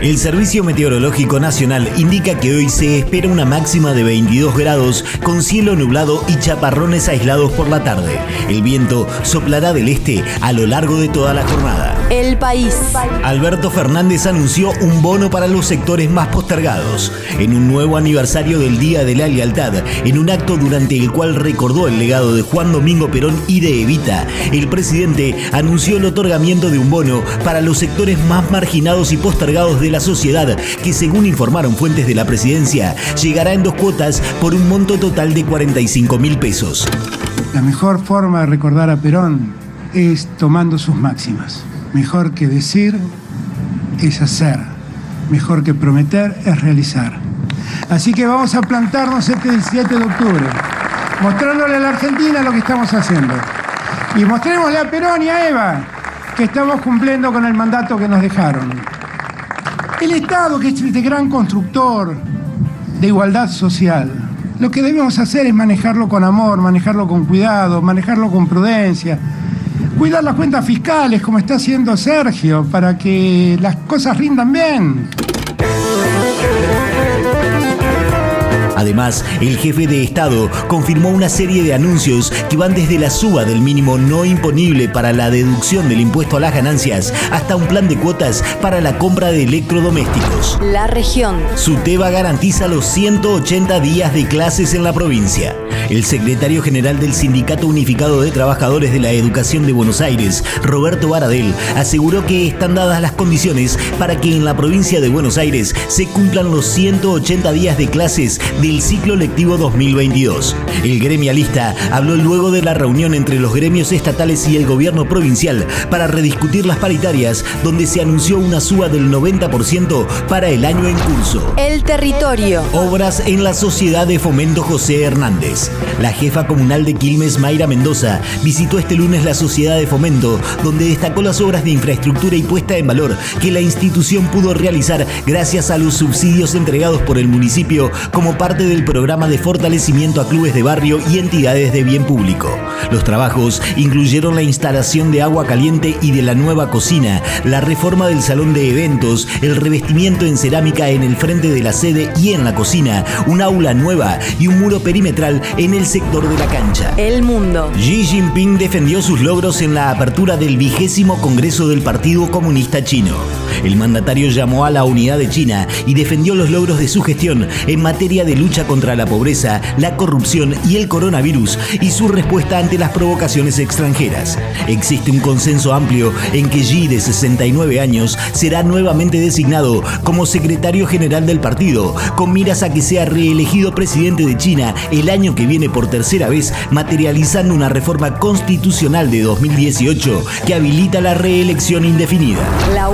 El Servicio Meteorológico Nacional indica que hoy se espera una máxima de 22 grados con cielo nublado y chaparrones aislados por la tarde. El viento soplará del este a lo largo de toda la jornada. El país. Alberto Fernández anunció un bono para los sectores más postergados. En un nuevo aniversario del Día de la Lealtad, en un acto durante el cual recordó el legado de Juan Domingo Perón y de Evita, el presidente anunció el otorgamiento de un bono para los sectores más marginados y postergados de la sociedad, que según informaron fuentes de la presidencia, llegará en dos cuotas por un monto total de 45 mil pesos. La mejor forma de recordar a Perón es tomando sus máximas. Mejor que decir es hacer. Mejor que prometer es realizar. Así que vamos a plantarnos este 17 de octubre, mostrándole a la Argentina lo que estamos haciendo. Y mostrémosle a Perón y a Eva que estamos cumpliendo con el mandato que nos dejaron. El Estado, que es este gran constructor de igualdad social, lo que debemos hacer es manejarlo con amor, manejarlo con cuidado, manejarlo con prudencia, cuidar las cuentas fiscales como está haciendo Sergio para que las cosas rindan bien. Además, el jefe de Estado confirmó una serie de anuncios que van desde la suba del mínimo no imponible para la deducción del impuesto a las ganancias hasta un plan de cuotas para la compra de electrodomésticos. La región. Suteba garantiza los 180 días de clases en la provincia. El secretario general del Sindicato Unificado de Trabajadores de la Educación de Buenos Aires, Roberto Baradel, aseguró que están dadas las condiciones para que en la provincia de Buenos Aires se cumplan los 180 días de clases del ciclo lectivo 2022. El gremialista habló luego de la reunión entre los gremios estatales y el gobierno provincial para rediscutir las paritarias, donde se anunció una suba del 90% para el año en curso. El territorio. Obras en la Sociedad de Fomento José Hernández. La jefa comunal de Quilmes, Mayra Mendoza, visitó este lunes la Sociedad de Fomento, donde destacó las obras de infraestructura y puesta en valor que la institución pudo realizar gracias a los subsidios entregados por el municipio como parte del programa de fortalecimiento a clubes de barrio y entidades de bien público. Los trabajos incluyeron la instalación de agua caliente y de la nueva cocina, la reforma del salón de eventos, el revestimiento en cerámica en el frente de la sede y en la cocina, un aula nueva y un muro perimetral en el sector de la cancha. El mundo. Xi Jinping defendió sus logros en la apertura del vigésimo Congreso del Partido Comunista Chino. El mandatario llamó a la unidad de China y defendió los logros de su gestión en materia de lucha contra la pobreza, la corrupción y el coronavirus y su respuesta ante las provocaciones extranjeras. Existe un consenso amplio en que Xi, de 69 años, será nuevamente designado como secretario general del partido, con miras a que sea reelegido presidente de China el año que viene por tercera vez, materializando una reforma constitucional de 2018 que habilita la reelección indefinida. La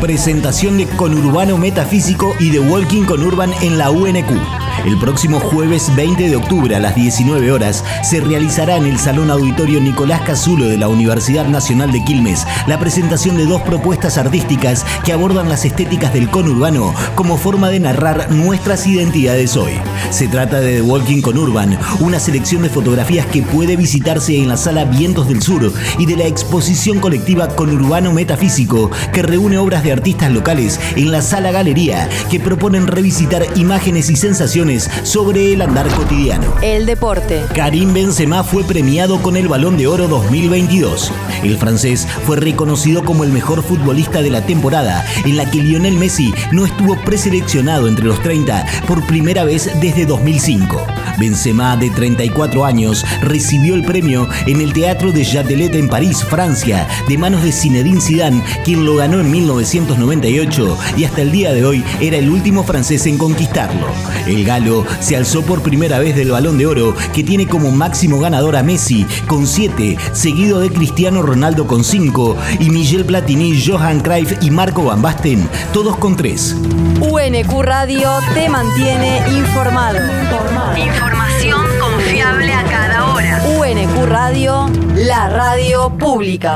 Presentación de Conurbano Metafísico y de Walking con Urban en la UNQ. El próximo jueves 20 de octubre a las 19 horas se realizará en el Salón Auditorio Nicolás Cazulo de la Universidad Nacional de Quilmes la presentación de dos propuestas artísticas que abordan las estéticas del conurbano como forma de narrar nuestras identidades hoy. Se trata de The Walking con Urban, una selección de fotografías que puede visitarse en la sala Vientos del Sur y de la exposición colectiva Conurbano Metafísico que reúne obras de artistas locales en la sala Galería que proponen revisitar imágenes y sensaciones sobre el andar cotidiano. El deporte. Karim Benzema fue premiado con el Balón de Oro 2022. El francés fue reconocido como el mejor futbolista de la temporada, en la que Lionel Messi no estuvo preseleccionado entre los 30 por primera vez desde 2005. Benzema, de 34 años, recibió el premio en el Teatro de Châtelet en París, Francia, de manos de Zinedine Zidane, quien lo ganó en 1998 y hasta el día de hoy era el último francés en conquistarlo. El se alzó por primera vez del Balón de Oro, que tiene como máximo ganador a Messi con 7, seguido de Cristiano Ronaldo con 5 y Michel Platini, Johan Cruyff y Marco Van Basten, todos con 3. UNQ Radio te mantiene informado. Información confiable a cada hora. UNQ Radio, la radio pública.